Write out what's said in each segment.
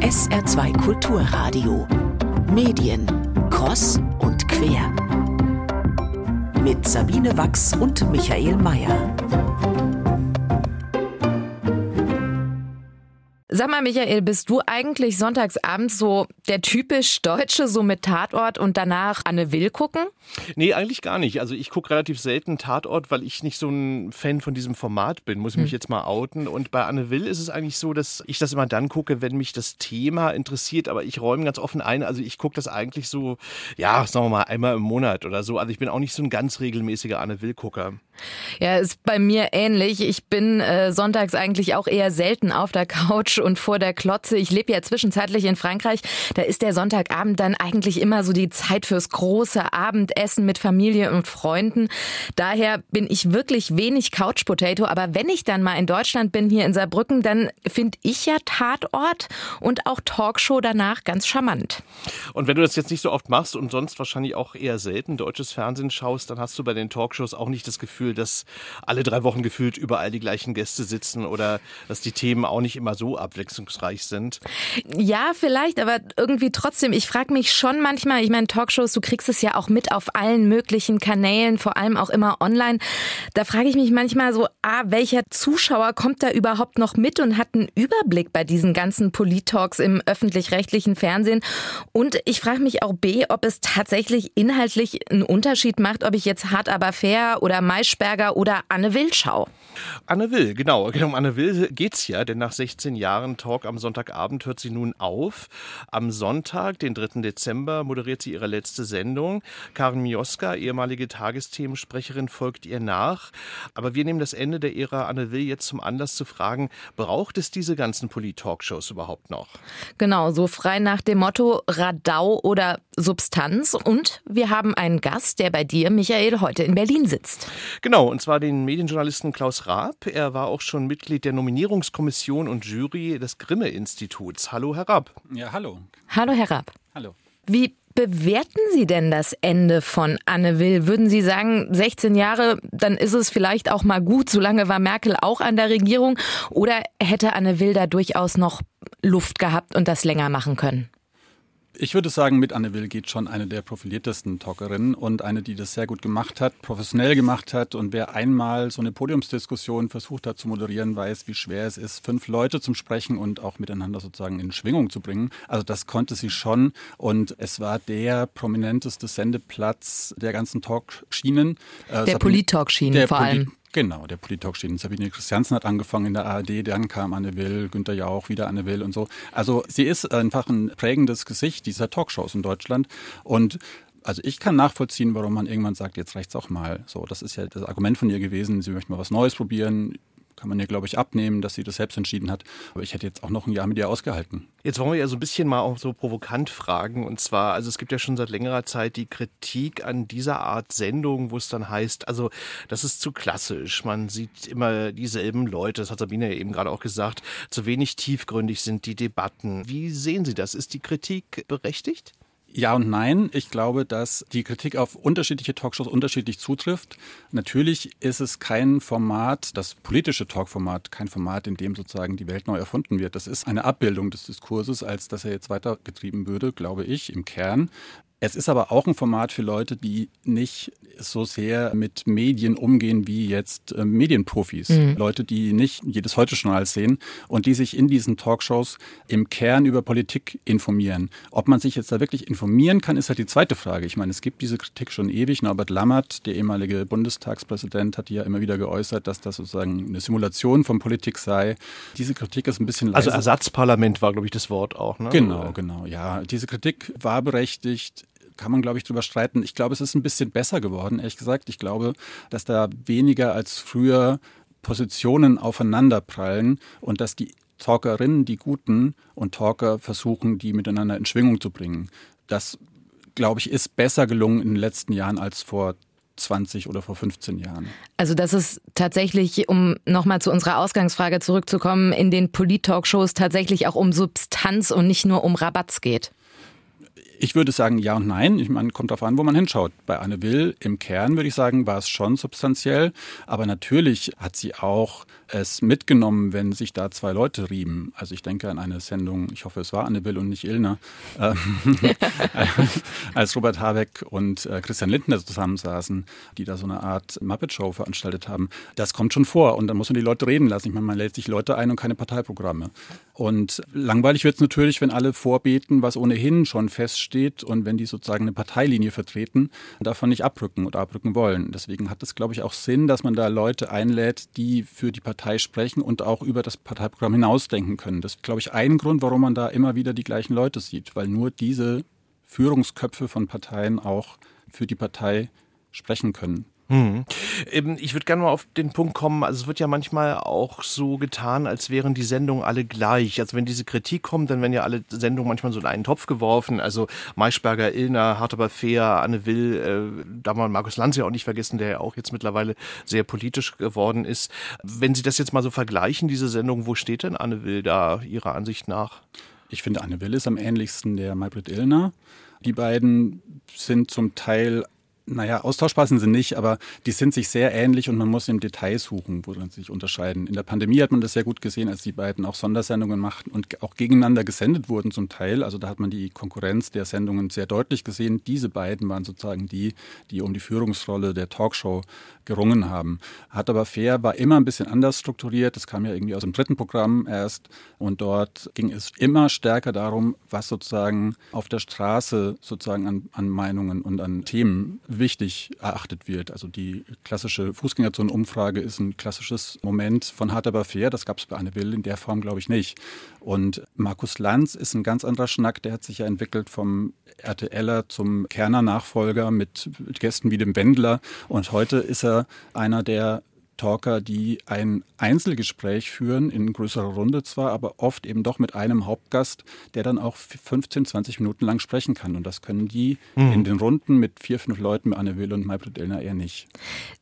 SR2 Kulturradio. Medien. Cross und quer. Mit Sabine Wachs und Michael Mayer. Sag mal, Michael, bist du eigentlich sonntagsabends so der typisch Deutsche, so mit Tatort und danach Anne Will gucken? Nee, eigentlich gar nicht. Also ich gucke relativ selten Tatort, weil ich nicht so ein Fan von diesem Format bin, muss ich mich hm. jetzt mal outen. Und bei Anne Will ist es eigentlich so, dass ich das immer dann gucke, wenn mich das Thema interessiert. Aber ich räume ganz offen ein. Also ich gucke das eigentlich so, ja, sagen wir mal, einmal im Monat oder so. Also ich bin auch nicht so ein ganz regelmäßiger Anne Will-Gucker. Ja, ist bei mir ähnlich. Ich bin äh, sonntags eigentlich auch eher selten auf der Couch und vor der Klotze. Ich lebe ja zwischenzeitlich in Frankreich. Da ist der Sonntagabend dann eigentlich immer so die Zeit fürs große Abendessen mit Familie und Freunden. Daher bin ich wirklich wenig Couch Potato. Aber wenn ich dann mal in Deutschland bin, hier in Saarbrücken, dann finde ich ja Tatort und auch Talkshow danach ganz charmant. Und wenn du das jetzt nicht so oft machst und sonst wahrscheinlich auch eher selten deutsches Fernsehen schaust, dann hast du bei den Talkshows auch nicht das Gefühl, dass alle drei Wochen gefühlt überall die gleichen Gäste sitzen oder dass die Themen auch nicht immer so abwechslungsreich sind. Ja, vielleicht, aber irgendwie trotzdem, ich frage mich schon manchmal, ich meine, Talkshows, du kriegst es ja auch mit auf allen möglichen Kanälen, vor allem auch immer online. Da frage ich mich manchmal so, ah, welcher Zuschauer kommt da überhaupt noch mit und hat einen Überblick bei diesen ganzen Polit-Talks im öffentlich-rechtlichen Fernsehen? Und ich frage mich auch B, ob es tatsächlich inhaltlich einen Unterschied macht, ob ich jetzt hart aber fair oder Maischberger oder Anne Will schaue. Anne Will, genau. Um Anne Will geht's ja, denn nach 16 Jahren Talk am Sonntagabend hört sie nun auf. Am Sonntag, den 3. Dezember, moderiert sie ihre letzte Sendung. Karin Mioska, ehemalige Tagesthemensprecherin, folgt ihr nach. Aber wir nehmen das Ende der Ära Anne Will jetzt zum Anlass zu fragen, braucht es diese ganzen Polit-Talkshows überhaupt noch? Genau, so frei nach dem Motto Radau oder Substanz. Und wir haben einen Gast, der bei dir, Michael, heute in Berlin sitzt. Genau, und zwar den Medienjournalisten Klaus Raab. Er war auch schon Mitglied der Nominierungskommission und Jury des Grimme-Instituts. Hallo, Herr Raab. Ja, hallo. Hallo, Herr Raab. Hallo. Wie bewerten Sie denn das Ende von Anne Will? Würden Sie sagen, 16 Jahre, dann ist es vielleicht auch mal gut, solange war Merkel auch an der Regierung? Oder hätte Anne Will da durchaus noch Luft gehabt und das länger machen können? Ich würde sagen, mit Anne Will geht schon eine der profiliertesten Talkerinnen und eine, die das sehr gut gemacht hat, professionell gemacht hat. Und wer einmal so eine Podiumsdiskussion versucht hat zu moderieren, weiß, wie schwer es ist, fünf Leute zum Sprechen und auch miteinander sozusagen in Schwingung zu bringen. Also das konnte sie schon. Und es war der prominenteste Sendeplatz der ganzen Talkschienen. Äh, der Polit-Talkschienen vor allem. Genau, der Politalk steht. Sabine Christiansen hat angefangen in der ARD, dann kam Anne Will, Günther Jauch, wieder Anne Will und so. Also sie ist einfach ein prägendes Gesicht dieser Talkshows in Deutschland und also ich kann nachvollziehen, warum man irgendwann sagt, jetzt reicht's auch mal. So, das ist ja das Argument von ihr gewesen. Sie möchte mal was Neues probieren kann man ihr, glaube ich, abnehmen, dass sie das selbst entschieden hat. Aber ich hätte jetzt auch noch ein Jahr mit ihr ausgehalten. Jetzt wollen wir ja so ein bisschen mal auch so provokant fragen. Und zwar, also es gibt ja schon seit längerer Zeit die Kritik an dieser Art Sendung, wo es dann heißt, also das ist zu klassisch. Man sieht immer dieselben Leute, das hat Sabine ja eben gerade auch gesagt, zu wenig tiefgründig sind die Debatten. Wie sehen Sie das? Ist die Kritik berechtigt? Ja und nein. Ich glaube, dass die Kritik auf unterschiedliche Talkshows unterschiedlich zutrifft. Natürlich ist es kein Format, das politische Talkformat, kein Format, in dem sozusagen die Welt neu erfunden wird. Das ist eine Abbildung des Diskurses, als dass er jetzt weitergetrieben würde, glaube ich, im Kern. Es ist aber auch ein Format für Leute, die nicht so sehr mit Medien umgehen wie jetzt äh, Medienprofis. Mhm. Leute, die nicht jedes Heute-Journal sehen und die sich in diesen Talkshows im Kern über Politik informieren. Ob man sich jetzt da wirklich informieren kann, ist halt die zweite Frage. Ich meine, es gibt diese Kritik schon ewig. Norbert Lammert, der ehemalige Bundestagspräsident, hat ja immer wieder geäußert, dass das sozusagen eine Simulation von Politik sei. Diese Kritik ist ein bisschen also leise. Also Ersatzparlament war, glaube ich, das Wort auch. Ne? Genau, genau. Ja, diese Kritik war berechtigt kann man, glaube ich, drüber streiten. Ich glaube, es ist ein bisschen besser geworden, ehrlich gesagt. Ich glaube, dass da weniger als früher Positionen aufeinanderprallen und dass die Talkerinnen, die Guten und Talker versuchen, die miteinander in Schwingung zu bringen. Das, glaube ich, ist besser gelungen in den letzten Jahren als vor 20 oder vor 15 Jahren. Also dass es tatsächlich, um nochmal zu unserer Ausgangsfrage zurückzukommen, in den Polit-Talkshows tatsächlich auch um Substanz und nicht nur um Rabatz geht Ich würde sagen ja und nein. Ich meine, kommt darauf an, wo man hinschaut. Bei Anne Will im Kern würde ich sagen, war es schon substanziell. Aber natürlich hat sie auch es mitgenommen, wenn sich da zwei Leute rieben. Also ich denke an eine Sendung, ich hoffe, es war Anne Will und nicht Ilna, ähm, als Robert Habeck und äh, Christian Lindner zusammensaßen, die da so eine Art Muppet-Show veranstaltet haben. Das kommt schon vor und da muss man die Leute reden lassen. Ich meine, man lädt sich Leute ein und keine Parteiprogramme. Und langweilig wird es natürlich, wenn alle vorbeten, was ohnehin schon feststeht und wenn die sozusagen eine Parteilinie vertreten davon nicht abrücken oder abrücken wollen. Deswegen hat es, glaube ich, auch Sinn, dass man da Leute einlädt, die für die Partei sprechen und auch über das Parteiprogramm hinausdenken können. Das ist, glaube ich, ein Grund, warum man da immer wieder die gleichen Leute sieht, weil nur diese Führungsköpfe von Parteien auch für die Partei sprechen können. Mhm. Ich würde gerne mal auf den Punkt kommen, also es wird ja manchmal auch so getan, als wären die Sendungen alle gleich. Also wenn diese Kritik kommt, dann werden ja alle Sendungen manchmal so in einen Topf geworfen. Also Maischberger, Illner, Hart aber fair, Anne Will, äh, da mal Markus Lanz ja auch nicht vergessen, der ja auch jetzt mittlerweile sehr politisch geworden ist. Wenn Sie das jetzt mal so vergleichen, diese Sendung, wo steht denn Anne Will da Ihrer Ansicht nach? Ich finde, Anne Will ist am ähnlichsten der Maybrit Illner. Die beiden sind zum Teil naja, austauschbar sind sie nicht, aber die sind sich sehr ähnlich und man muss im Detail suchen, woran sie sich unterscheiden. In der Pandemie hat man das sehr gut gesehen, als die beiden auch Sondersendungen machten und auch gegeneinander gesendet wurden zum Teil. Also da hat man die Konkurrenz der Sendungen sehr deutlich gesehen. Diese beiden waren sozusagen die, die um die Führungsrolle der Talkshow gerungen haben. Hat aber fair, war immer ein bisschen anders strukturiert. Das kam ja irgendwie aus dem dritten Programm erst und dort ging es immer stärker darum, was sozusagen auf der Straße sozusagen an, an Meinungen und an Themen wichtig erachtet wird. Also die klassische Fußgängerzonenumfrage ist ein klassisches Moment von hart aber fair. Das gab es bei Anne Will in der Form, glaube ich, nicht. Und Markus Lanz ist ein ganz anderer Schnack. Der hat sich ja entwickelt vom RTLer zum Kerner-Nachfolger mit Gästen wie dem Wendler. Und heute ist er einer der Talker, die ein Einzelgespräch führen, in größerer Runde zwar, aber oft eben doch mit einem Hauptgast, der dann auch 15, 20 Minuten lang sprechen kann. Und das können die mhm. in den Runden mit vier, fünf Leuten, mit Anne Will und Maybrit Illner eher nicht.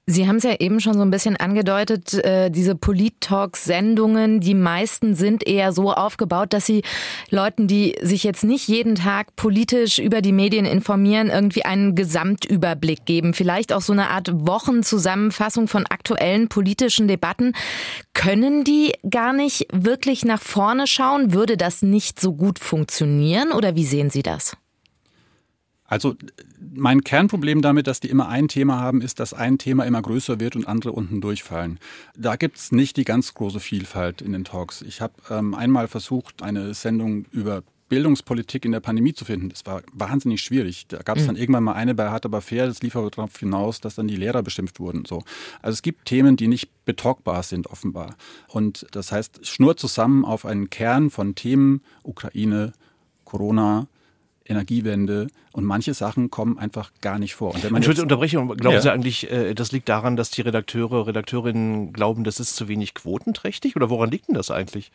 Sie haben es ja eben schon so ein bisschen angedeutet, äh, diese Polit-Talk-Sendungen, die meisten sind eher so aufgebaut, dass sie Leuten, die sich jetzt nicht jeden Tag politisch über die Medien informieren, irgendwie einen Gesamtüberblick geben. Vielleicht auch so eine Art Wochenzusammenfassung von aktuellen politischen Debatten. Können die gar nicht wirklich nach vorne schauen? Würde das nicht so gut funktionieren oder wie sehen Sie das? Also mein Kernproblem damit, dass die immer ein Thema haben, ist, dass ein Thema immer größer wird und andere unten durchfallen. Da gibt's nicht die ganz große Vielfalt in den Talks. Ich habe ähm, einmal versucht, eine Sendung über Bildungspolitik in der Pandemie zu finden. Das war wahnsinnig schwierig. Da gab es dann mhm. irgendwann mal eine bei Hart aber fair, das lief aber darauf hinaus, dass dann die Lehrer bestimmt wurden. So. Also es gibt Themen, die nicht betalkbar sind, offenbar. Und das heißt, schnur zusammen auf einen Kern von Themen, Ukraine, Corona, Energiewende und manche Sachen kommen einfach gar nicht vor. Und wenn man Entschuldigung, Unterbrechung, glauben ja. Sie eigentlich, äh, das liegt daran, dass die Redakteure, Redakteurinnen glauben, das ist zu wenig quotenträchtig oder woran liegt denn das eigentlich?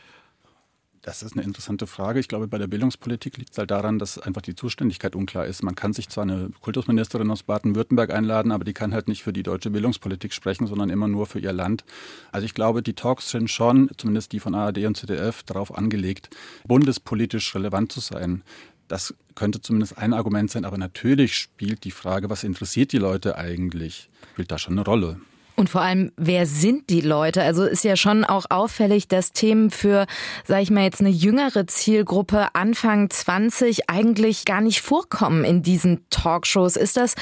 Das ist eine interessante Frage. Ich glaube, bei der Bildungspolitik liegt es halt daran, dass einfach die Zuständigkeit unklar ist. Man kann sich zwar eine Kultusministerin aus Baden-Württemberg einladen, aber die kann halt nicht für die deutsche Bildungspolitik sprechen, sondern immer nur für ihr Land. Also ich glaube, die Talks sind schon, zumindest die von ARD und ZDF, darauf angelegt, bundespolitisch relevant zu sein. Das könnte zumindest ein Argument sein, aber natürlich spielt die Frage, was interessiert die Leute eigentlich, spielt da schon eine Rolle. Und vor allem, wer sind die Leute? Also ist ja schon auch auffällig, dass Themen für, sage ich mal jetzt, eine jüngere Zielgruppe Anfang 20 eigentlich gar nicht vorkommen in diesen Talkshows. Ist das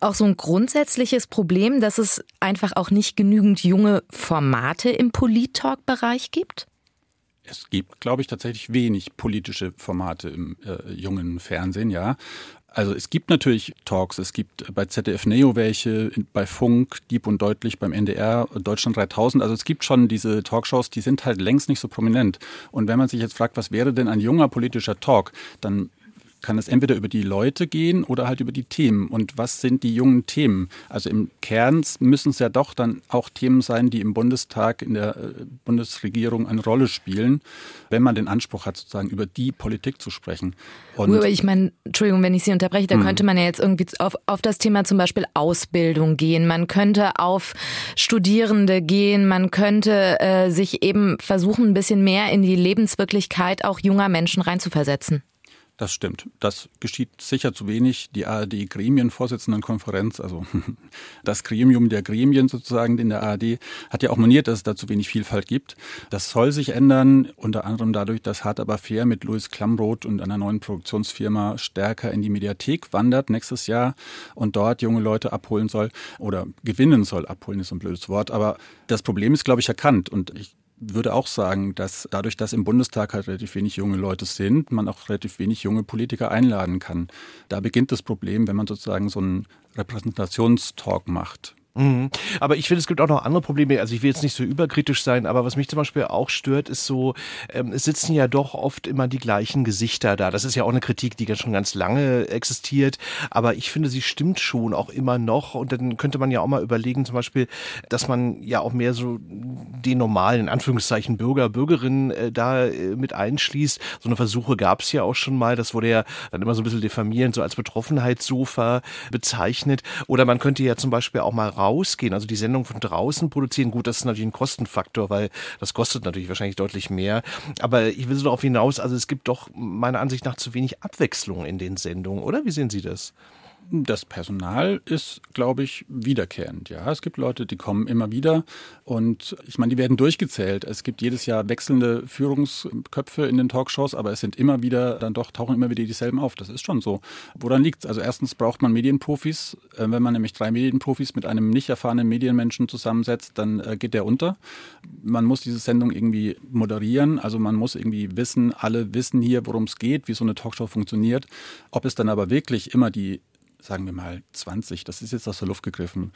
auch so ein grundsätzliches Problem, dass es einfach auch nicht genügend junge Formate im Polit-Talk-Bereich gibt? Es gibt, glaube ich, tatsächlich wenig politische Formate im äh, jungen Fernsehen, ja. Also es gibt natürlich Talks, es gibt bei ZDF Neo welche, bei Funk, Dieb und Deutlich, beim NDR, Deutschland 3000. Also es gibt schon diese Talkshows, die sind halt längst nicht so prominent. Und wenn man sich jetzt fragt, was wäre denn ein junger politischer Talk, dann kann es entweder über die Leute gehen oder halt über die Themen. Und was sind die jungen Themen? Also im Kern müssen es ja doch dann auch Themen sein, die im Bundestag, in der äh, Bundesregierung eine Rolle spielen, wenn man den Anspruch hat, sozusagen über die Politik zu sprechen. Und Aber ich meine, Entschuldigung, wenn ich Sie unterbreche, da hm. könnte man ja jetzt irgendwie auf, auf das Thema zum Beispiel Ausbildung gehen. Man könnte auf Studierende gehen. Man könnte äh, sich eben versuchen, ein bisschen mehr in die Lebenswirklichkeit auch junger Menschen reinzuversetzen. Das stimmt. Das geschieht sicher zu wenig. Die ARD-Gremienvorsitzendenkonferenz, also das Gremium der Gremien sozusagen in der ARD, hat ja auch moniert, dass es da zu wenig Vielfalt gibt. Das soll sich ändern, unter anderem dadurch, dass Hart aber fair mit Louis Klamroth und einer neuen Produktionsfirma stärker in die Mediathek wandert nächstes Jahr und dort junge Leute abholen soll oder gewinnen soll. Abholen ist ein blödes Wort, aber das Problem ist, glaube ich, erkannt und ich würde auch sagen, dass dadurch, dass im Bundestag halt relativ wenig junge Leute sind, man auch relativ wenig junge Politiker einladen kann. Da beginnt das Problem, wenn man sozusagen so einen Repräsentationstalk macht. Mhm. Aber ich finde, es gibt auch noch andere Probleme. Also ich will jetzt nicht so überkritisch sein, aber was mich zum Beispiel auch stört, ist so, ähm, es sitzen ja doch oft immer die gleichen Gesichter da. Das ist ja auch eine Kritik, die schon ganz lange existiert. Aber ich finde, sie stimmt schon auch immer noch. Und dann könnte man ja auch mal überlegen, zum Beispiel, dass man ja auch mehr so den normalen, in Anführungszeichen, Bürger, Bürgerinnen äh, da äh, mit einschließt. So eine Versuche gab es ja auch schon mal. Das wurde ja dann immer so ein bisschen diffamierend, so als Betroffenheitssofa bezeichnet. Oder man könnte ja zum Beispiel auch mal rausgehen, also die Sendung von draußen produzieren, gut, das ist natürlich ein Kostenfaktor, weil das kostet natürlich wahrscheinlich deutlich mehr. Aber ich will so darauf hinaus, also es gibt doch meiner Ansicht nach zu wenig Abwechslung in den Sendungen, oder? Wie sehen Sie das? Das Personal ist, glaube ich, wiederkehrend. Ja, es gibt Leute, die kommen immer wieder und ich meine, die werden durchgezählt. Es gibt jedes Jahr wechselnde Führungsköpfe in den Talkshows, aber es sind immer wieder, dann doch tauchen immer wieder dieselben auf. Das ist schon so. Woran liegt es? Also erstens braucht man Medienprofis. Äh, wenn man nämlich drei Medienprofis mit einem nicht erfahrenen Medienmenschen zusammensetzt, dann äh, geht der unter. Man muss diese Sendung irgendwie moderieren. Also man muss irgendwie wissen, alle wissen hier, worum es geht, wie so eine Talkshow funktioniert. Ob es dann aber wirklich immer die sagen wir mal 20, das ist jetzt aus der Luft gegriffen,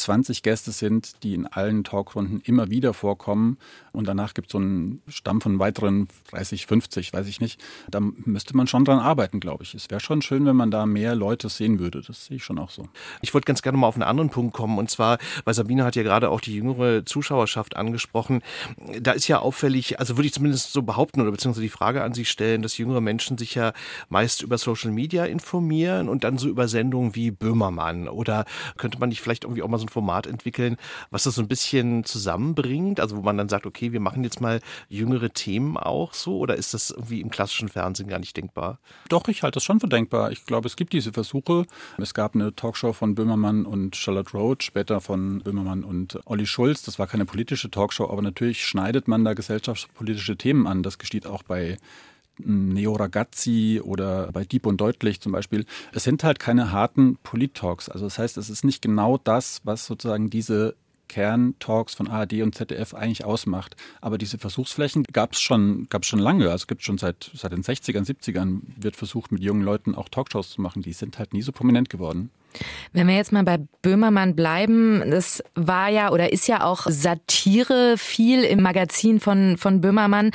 20 Gäste sind, die in allen Talkrunden immer wieder vorkommen. Und danach gibt es so einen Stamm von weiteren 30, 50, weiß ich nicht. Da müsste man schon dran arbeiten, glaube ich. Es wäre schon schön, wenn man da mehr Leute sehen würde. Das sehe ich schon auch so. Ich wollte ganz gerne mal auf einen anderen Punkt kommen. Und zwar, weil Sabine hat ja gerade auch die jüngere Zuschauerschaft angesprochen. Da ist ja auffällig, also würde ich zumindest so behaupten oder beziehungsweise die Frage an Sie stellen, dass jüngere Menschen sich ja meist über Social Media informieren und dann so über Sendungen wie Böhmermann. Oder könnte man nicht vielleicht irgendwie auch mal so ein Format entwickeln, was das so ein bisschen zusammenbringt? Also wo man dann sagt, okay, wir machen jetzt mal jüngere Themen auch so? Oder ist das irgendwie im klassischen Fernsehen gar nicht denkbar? Doch, ich halte das schon für denkbar. Ich glaube, es gibt diese Versuche. Es gab eine Talkshow von Böhmermann und Charlotte Roach, später von Böhmermann und Olli Schulz. Das war keine politische Talkshow, aber natürlich schneidet man da gesellschaftspolitische Themen an. Das geschieht auch bei Neo Ragazzi oder bei Dieb und Deutlich zum Beispiel. Es sind halt keine harten Polit-Talks. Also das heißt, es ist nicht genau das, was sozusagen diese Kerntalks von ARD und ZDF eigentlich ausmacht. Aber diese Versuchsflächen gab es schon, gab's schon lange. Also es gibt schon seit, seit den 60ern, 70ern wird versucht, mit jungen Leuten auch Talkshows zu machen. Die sind halt nie so prominent geworden. Wenn wir jetzt mal bei Böhmermann bleiben, das war ja oder ist ja auch Satire viel im Magazin von, von Böhmermann.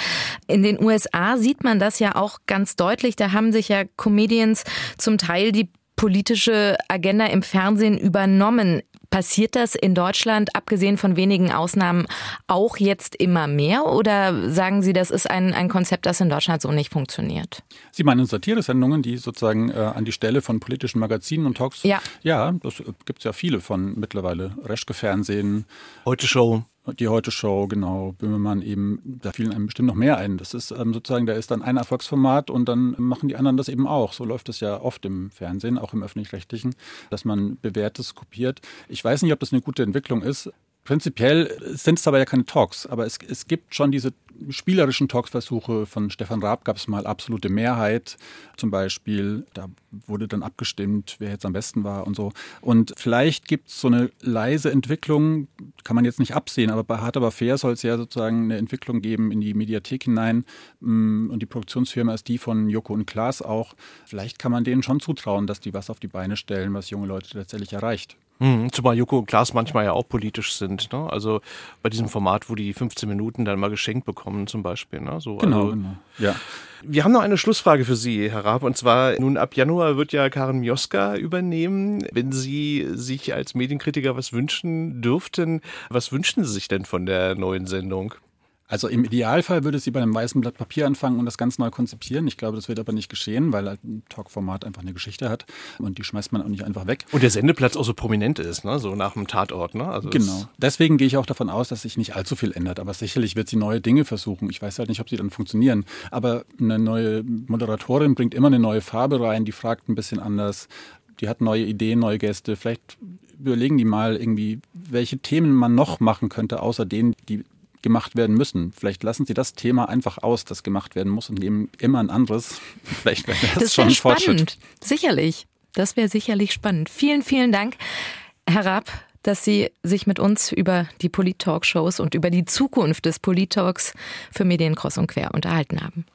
In den USA sieht man das ja auch ganz deutlich. Da haben sich ja Comedians zum Teil die politische Agenda im Fernsehen übernommen. Passiert das in Deutschland, abgesehen von wenigen Ausnahmen, auch jetzt immer mehr? Oder sagen Sie, das ist ein, ein Konzept, das in Deutschland so nicht funktioniert? Sie meinen Satiresendungen, die sozusagen äh, an die Stelle von politischen Magazinen und Talks? Ja. Ja, das gibt es ja viele von mittlerweile. Reschke Fernsehen. Heute Show. Die Heute Show, genau, Böhmermann eben, da fielen einem bestimmt noch mehr ein. Das ist ähm, sozusagen, da ist dann ein Erfolgsformat und dann machen die anderen das eben auch. So läuft es ja oft im Fernsehen, auch im öffentlich-rechtlichen, dass man bewährtes kopiert. Ich weiß nicht, ob das eine gute Entwicklung ist. Prinzipiell sind es aber ja keine Talks, aber es, es gibt schon diese spielerischen Talksversuche von Stefan Raab gab es mal absolute Mehrheit zum Beispiel. Da wurde dann abgestimmt, wer jetzt am besten war und so. Und vielleicht gibt es so eine leise Entwicklung, kann man jetzt nicht absehen, aber bei Hart aber fair soll es ja sozusagen eine Entwicklung geben in die Mediathek hinein. Mm, und die Produktionsfirma ist die von Joko und Klaas auch. Vielleicht kann man denen schon zutrauen, dass die was auf die Beine stellen, was junge Leute tatsächlich erreicht. Mhm, zumal Joko und Klaas manchmal ja auch politisch sind. Ne? Also bei diesem Format, wo die 15 Minuten dann mal geschenkt bekommen zum Beispiel. Ne? So, genau, also, genau. Ja. Wir haben noch eine Schlussfrage für Sie, Herr Raab. Und zwar, nun ab Januar wird ja Karen Mioska übernehmen. Wenn Sie sich als Medienkritiker was wünschen dürften, was wünschen Sie sich denn von der neuen Sendung? Also im Idealfall würde sie bei einem weißen Blatt Papier anfangen und das ganz neu konzipieren. Ich glaube, das wird aber nicht geschehen, weil halt ein Talkformat einfach eine Geschichte hat und die schmeißt man auch nicht einfach weg. Und der Sendeplatz auch so prominent ist, ne? so nach dem Tatort. Ne? Also genau. Deswegen gehe ich auch davon aus, dass sich nicht allzu viel ändert. Aber sicherlich wird sie neue Dinge versuchen. Ich weiß halt nicht, ob sie dann funktionieren. Aber eine neue Moderatorin bringt immer eine neue Farbe rein, die fragt ein bisschen anders die hat neue Ideen, neue Gäste. Vielleicht überlegen die mal irgendwie, welche Themen man noch machen könnte, außer denen, die gemacht werden müssen. Vielleicht lassen Sie das Thema einfach aus, das gemacht werden muss und nehmen immer ein anderes. Vielleicht wäre das, das schon ein spannend. Fortschritt. Sicherlich. Das wäre sicherlich spannend. Vielen, vielen Dank, Herr Rapp, dass Sie sich mit uns über die Polit-Talk-Shows und über die Zukunft des Polit-Talks für Medien kreuz und quer unterhalten haben.